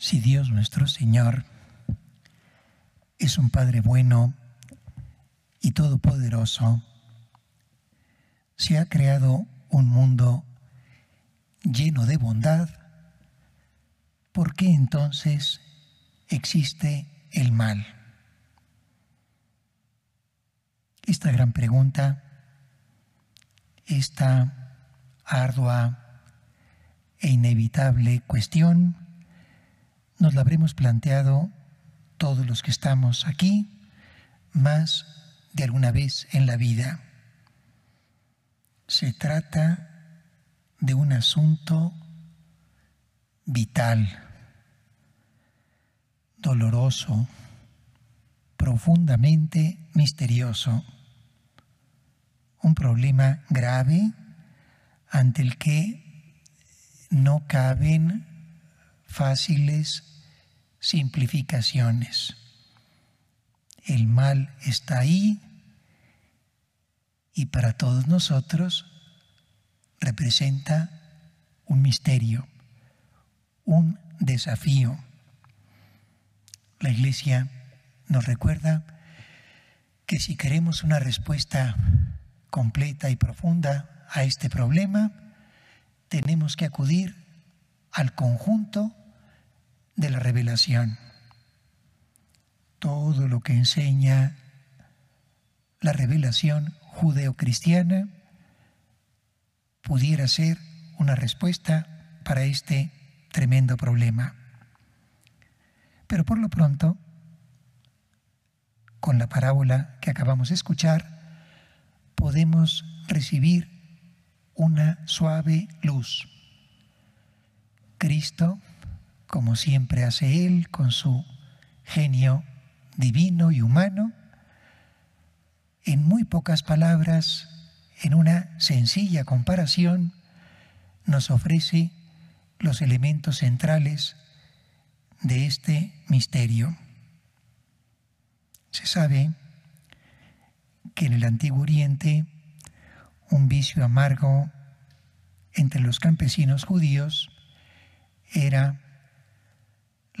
Si Dios nuestro Señor es un Padre bueno y todopoderoso, se ha creado un mundo lleno de bondad, ¿por qué entonces existe el mal? Esta gran pregunta, esta ardua e inevitable cuestión, nos la habremos planteado todos los que estamos aquí más de alguna vez en la vida. Se trata de un asunto vital, doloroso, profundamente misterioso, un problema grave ante el que no caben fáciles simplificaciones. El mal está ahí y para todos nosotros representa un misterio, un desafío. La Iglesia nos recuerda que si queremos una respuesta completa y profunda a este problema, tenemos que acudir al conjunto de la revelación. Todo lo que enseña la revelación judeocristiana pudiera ser una respuesta para este tremendo problema. Pero por lo pronto, con la parábola que acabamos de escuchar, podemos recibir una suave luz. Cristo, como siempre hace Él con su genio divino y humano, en muy pocas palabras en una sencilla comparación, nos ofrece los elementos centrales de este misterio. Se sabe que en el Antiguo Oriente un vicio amargo entre los campesinos judíos era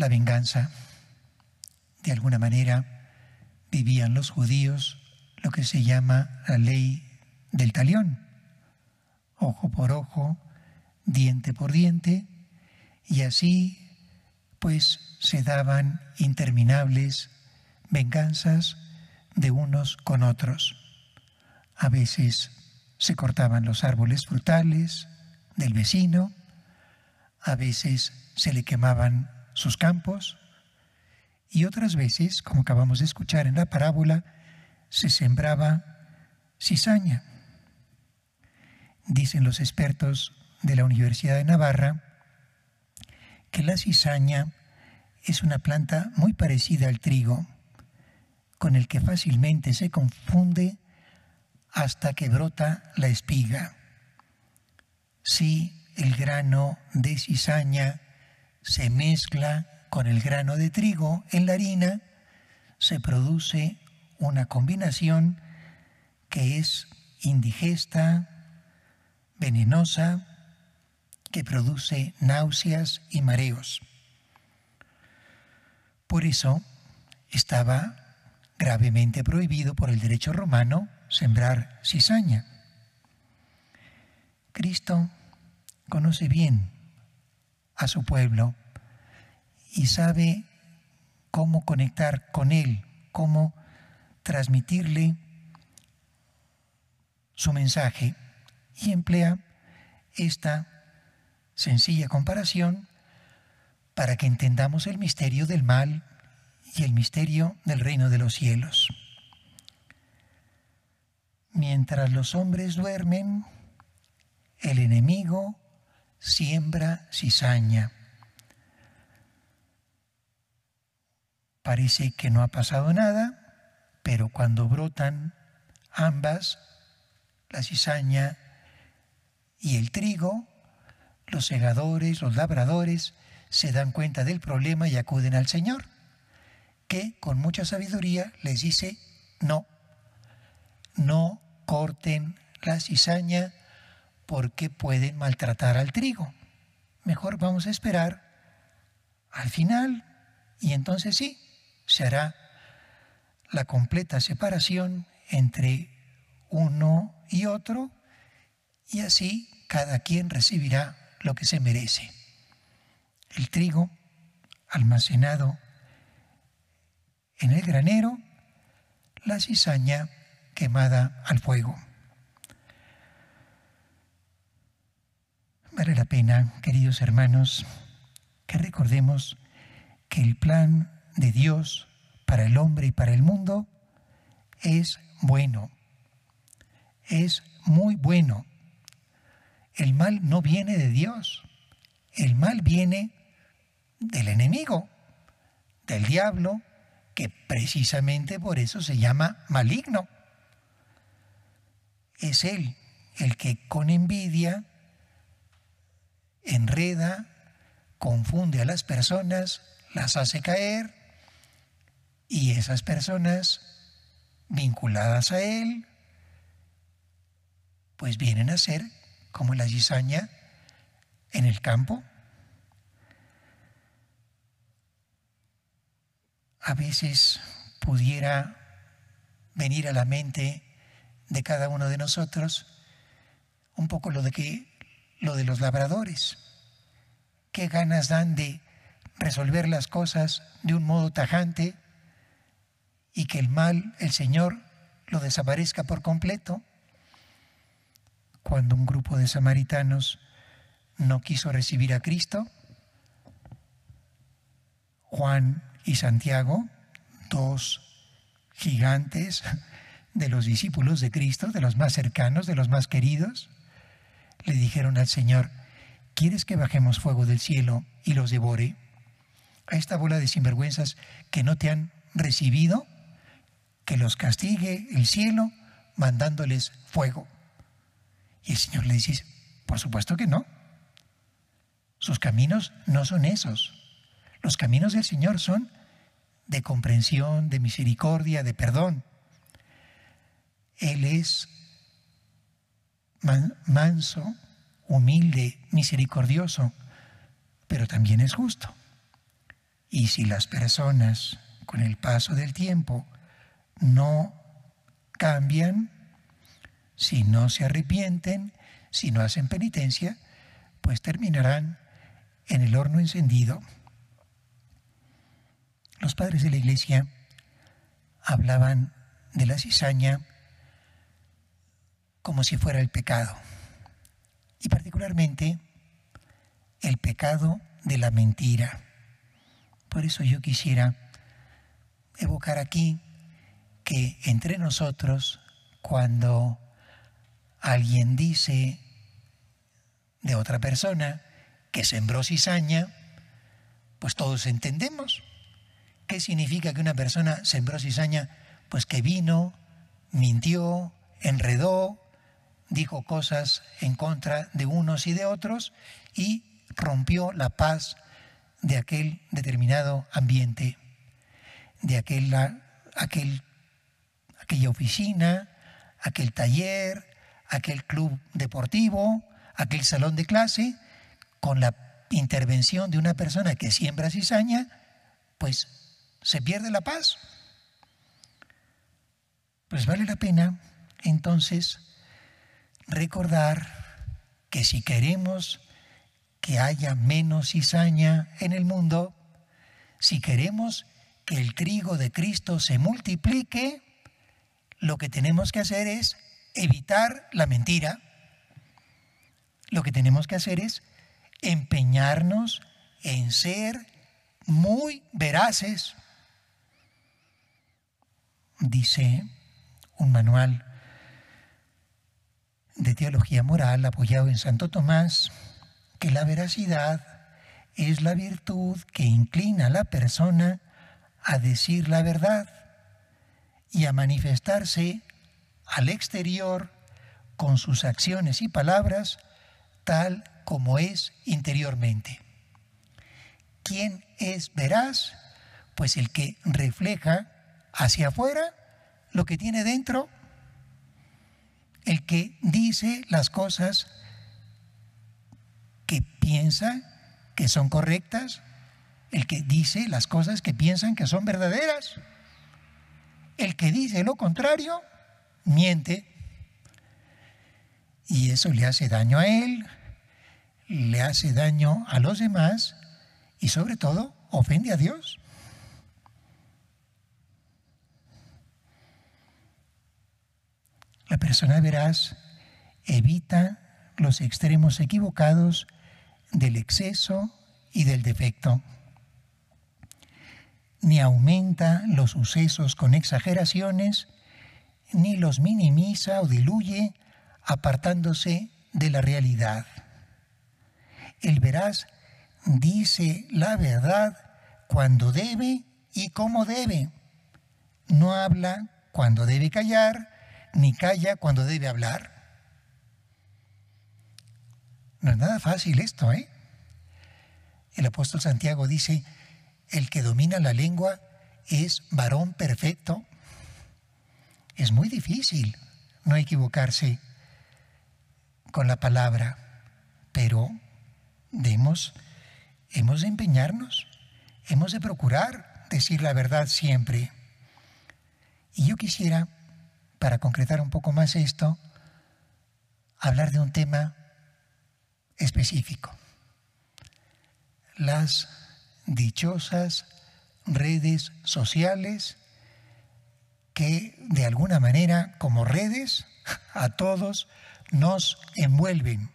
la venganza. De alguna manera vivían los judíos lo que se llama la ley del talión, ojo por ojo, diente por diente, y así pues se daban interminables venganzas de unos con otros. A veces se cortaban los árboles frutales del vecino, a veces se le quemaban sus campos y otras veces, como acabamos de escuchar en la parábola, se sembraba cizaña dicen los expertos de la Universidad de Navarra, que la cizaña es una planta muy parecida al trigo, con el que fácilmente se confunde hasta que brota la espiga. Si el grano de cizaña se mezcla con el grano de trigo en la harina, se produce una combinación que es indigesta, venenosa que produce náuseas y mareos. Por eso estaba gravemente prohibido por el derecho romano sembrar cizaña. Cristo conoce bien a su pueblo y sabe cómo conectar con él, cómo transmitirle su mensaje y emplea esta sencilla comparación para que entendamos el misterio del mal y el misterio del reino de los cielos. Mientras los hombres duermen, el enemigo siembra cizaña. Parece que no ha pasado nada, pero cuando brotan ambas, la cizaña y el trigo, los segadores, los labradores, se dan cuenta del problema y acuden al Señor, que con mucha sabiduría les dice, no, no corten la cizaña porque pueden maltratar al trigo. Mejor vamos a esperar al final, y entonces sí, se hará la completa separación entre uno y otro, y así cada quien recibirá lo que se merece. El trigo almacenado en el granero, la cizaña quemada al fuego. Vale la pena, queridos hermanos, que recordemos que el plan de Dios para el hombre y para el mundo es bueno, es muy bueno. El mal no viene de Dios, el mal viene del enemigo, del diablo, que precisamente por eso se llama maligno. Es él el que con envidia enreda, confunde a las personas, las hace caer y esas personas vinculadas a él, pues vienen a ser como la cizaña en el campo. A veces pudiera venir a la mente de cada uno de nosotros un poco lo de que lo de los labradores. Qué ganas dan de resolver las cosas de un modo tajante y que el mal, el Señor, lo desaparezca por completo. Cuando un grupo de samaritanos no quiso recibir a Cristo, Juan y Santiago, dos gigantes de los discípulos de Cristo, de los más cercanos, de los más queridos, le dijeron al Señor, ¿quieres que bajemos fuego del cielo y los devore? A esta bola de sinvergüenzas que no te han recibido, que los castigue el cielo mandándoles fuego. Y el Señor le dice, por supuesto que no. Sus caminos no son esos. Los caminos del Señor son de comprensión, de misericordia, de perdón. Él es manso, humilde, misericordioso, pero también es justo. Y si las personas con el paso del tiempo no cambian, si no se arrepienten, si no hacen penitencia, pues terminarán en el horno encendido. Los padres de la iglesia hablaban de la cizaña como si fuera el pecado. Y particularmente el pecado de la mentira. Por eso yo quisiera evocar aquí que entre nosotros, cuando alguien dice de otra persona que sembró cizaña, pues todos entendemos. ¿Qué significa que una persona sembró cizaña? Pues que vino, mintió, enredó, dijo cosas en contra de unos y de otros y rompió la paz de aquel determinado ambiente, de aquel, aquel, aquella oficina, aquel taller, aquel club deportivo, aquel salón de clase, con la intervención de una persona que siembra cizaña, pues se pierde la paz. Pues vale la pena entonces recordar que si queremos que haya menos cizaña en el mundo, si queremos que el trigo de Cristo se multiplique, lo que tenemos que hacer es evitar la mentira. Lo que tenemos que hacer es empeñarnos en ser muy veraces. Dice un manual de teología moral apoyado en Santo Tomás, que la veracidad es la virtud que inclina a la persona a decir la verdad y a manifestarse al exterior con sus acciones y palabras tal como es interiormente. ¿Quién es veraz? Pues el que refleja hacia afuera lo que tiene dentro el que dice las cosas que piensa que son correctas, el que dice las cosas que piensan que son verdaderas. El que dice lo contrario, miente. Y eso le hace daño a él, le hace daño a los demás y sobre todo ofende a Dios. Persona veraz evita los extremos equivocados del exceso y del defecto, ni aumenta los sucesos con exageraciones, ni los minimiza o diluye apartándose de la realidad. El veraz dice la verdad cuando debe y como debe. No habla cuando debe callar, ni calla cuando debe hablar. No es nada fácil esto, ¿eh? El apóstol Santiago dice, el que domina la lengua es varón perfecto. Es muy difícil no equivocarse con la palabra, pero debemos, hemos de empeñarnos, hemos de procurar decir la verdad siempre. Y yo quisiera, para concretar un poco más esto, hablar de un tema específico. Las dichosas redes sociales que de alguna manera como redes a todos nos envuelven.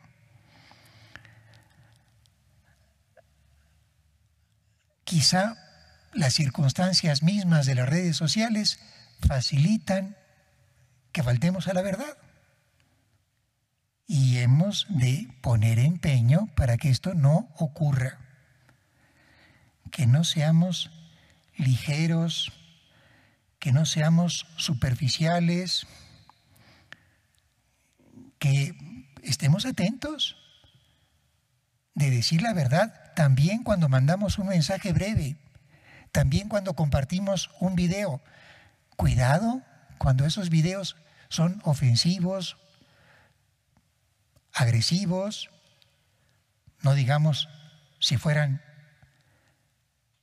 Quizá las circunstancias mismas de las redes sociales facilitan que faltemos a la verdad. Y hemos de poner empeño para que esto no ocurra. Que no seamos ligeros, que no seamos superficiales, que estemos atentos de decir la verdad también cuando mandamos un mensaje breve, también cuando compartimos un video. Cuidado cuando esos videos son ofensivos, agresivos, no digamos si fueran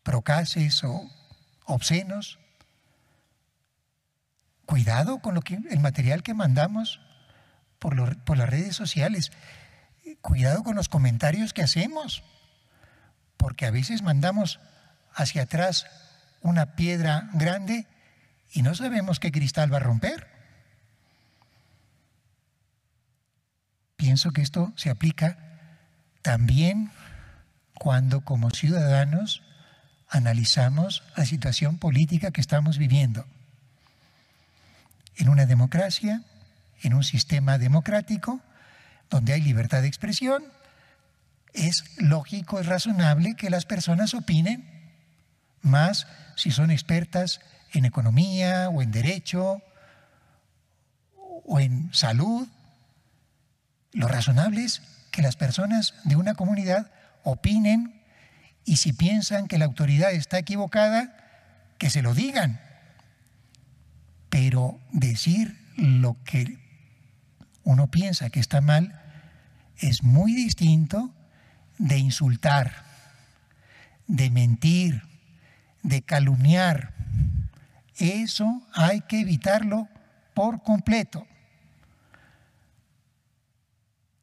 procaces o obscenos. Cuidado con lo que, el material que mandamos por, por las redes sociales. Cuidado con los comentarios que hacemos, porque a veces mandamos hacia atrás una piedra grande y no sabemos qué cristal va a romper. Pienso que esto se aplica también cuando como ciudadanos analizamos la situación política que estamos viviendo. En una democracia en un sistema democrático donde hay libertad de expresión, es lógico, es razonable que las personas opinen, más si son expertas en economía o en derecho o en salud. Lo razonable es que las personas de una comunidad opinen y si piensan que la autoridad está equivocada, que se lo digan. Pero decir lo que uno piensa que está mal, es muy distinto de insultar, de mentir, de calumniar. Eso hay que evitarlo por completo.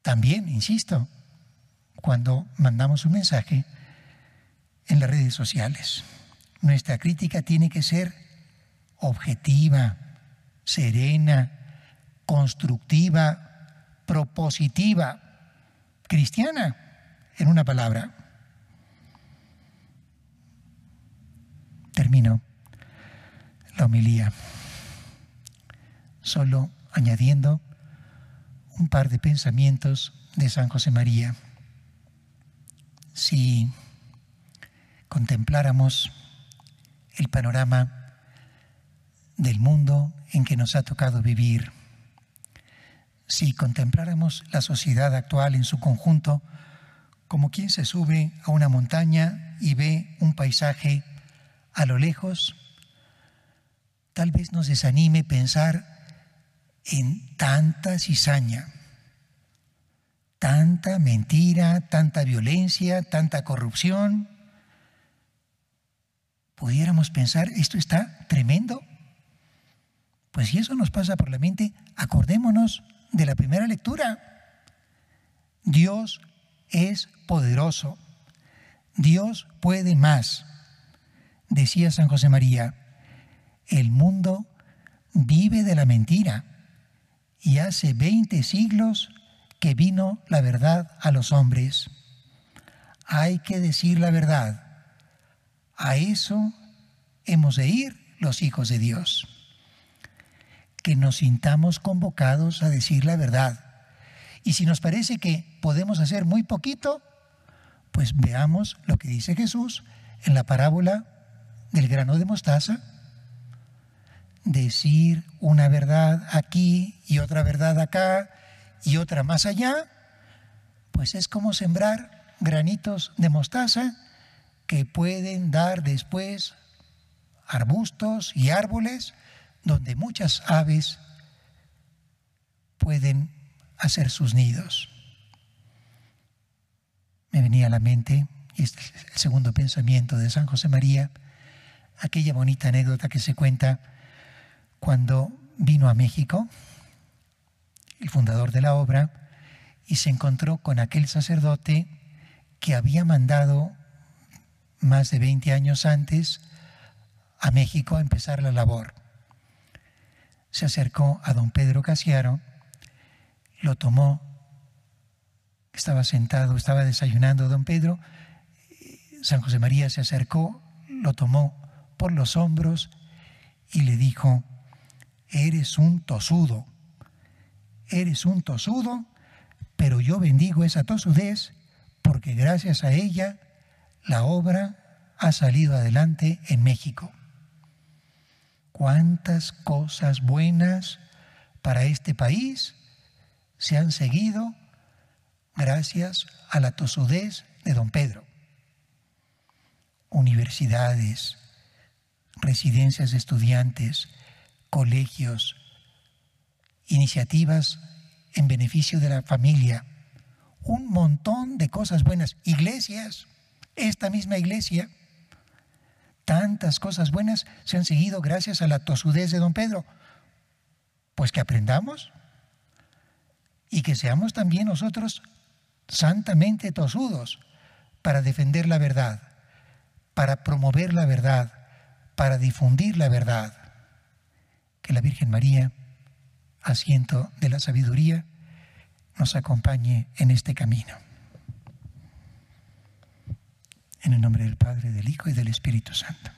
También, insisto, cuando mandamos un mensaje en las redes sociales, nuestra crítica tiene que ser objetiva, serena, constructiva, propositiva, cristiana, en una palabra. Termino la homilía solo añadiendo un par de pensamientos de San José María. Si contempláramos el panorama del mundo en que nos ha tocado vivir, si contempláramos la sociedad actual en su conjunto como quien se sube a una montaña y ve un paisaje a lo lejos, tal vez nos desanime pensar en tanta cizaña, tanta mentira, tanta violencia, tanta corrupción, pudiéramos pensar, esto está tremendo. Pues si eso nos pasa por la mente, acordémonos de la primera lectura. Dios es poderoso. Dios puede más. Decía San José María, el mundo vive de la mentira y hace 20 siglos que vino la verdad a los hombres. Hay que decir la verdad. A eso hemos de ir los hijos de Dios. Que nos sintamos convocados a decir la verdad. Y si nos parece que podemos hacer muy poquito, pues veamos lo que dice Jesús en la parábola del grano de mostaza. Decir una verdad aquí y otra verdad acá y otra más allá, pues es como sembrar granitos de mostaza que pueden dar después arbustos y árboles donde muchas aves pueden hacer sus nidos. Me venía a la mente, y este es el segundo pensamiento de San José María, aquella bonita anécdota que se cuenta cuando vino a México el fundador de la obra, y se encontró con aquel sacerdote que había mandado más de 20 años antes a México a empezar la labor. Se acercó a don Pedro Casiaro, lo tomó, estaba sentado, estaba desayunando don Pedro, San José María se acercó, lo tomó por los hombros y le dijo, eres un tosudo eres un tosudo, pero yo bendigo esa tosudez porque gracias a ella la obra ha salido adelante en México. Cuántas cosas buenas para este país se han seguido gracias a la tosudez de don Pedro. Universidades, residencias de estudiantes, colegios, iniciativas en beneficio de la familia, un montón de cosas buenas, iglesias, esta misma iglesia, tantas cosas buenas se han seguido gracias a la tosudez de don Pedro. Pues que aprendamos y que seamos también nosotros santamente tosudos para defender la verdad, para promover la verdad, para difundir la verdad. Que la Virgen María asiento de la sabiduría, nos acompañe en este camino. En el nombre del Padre, del Hijo y del Espíritu Santo.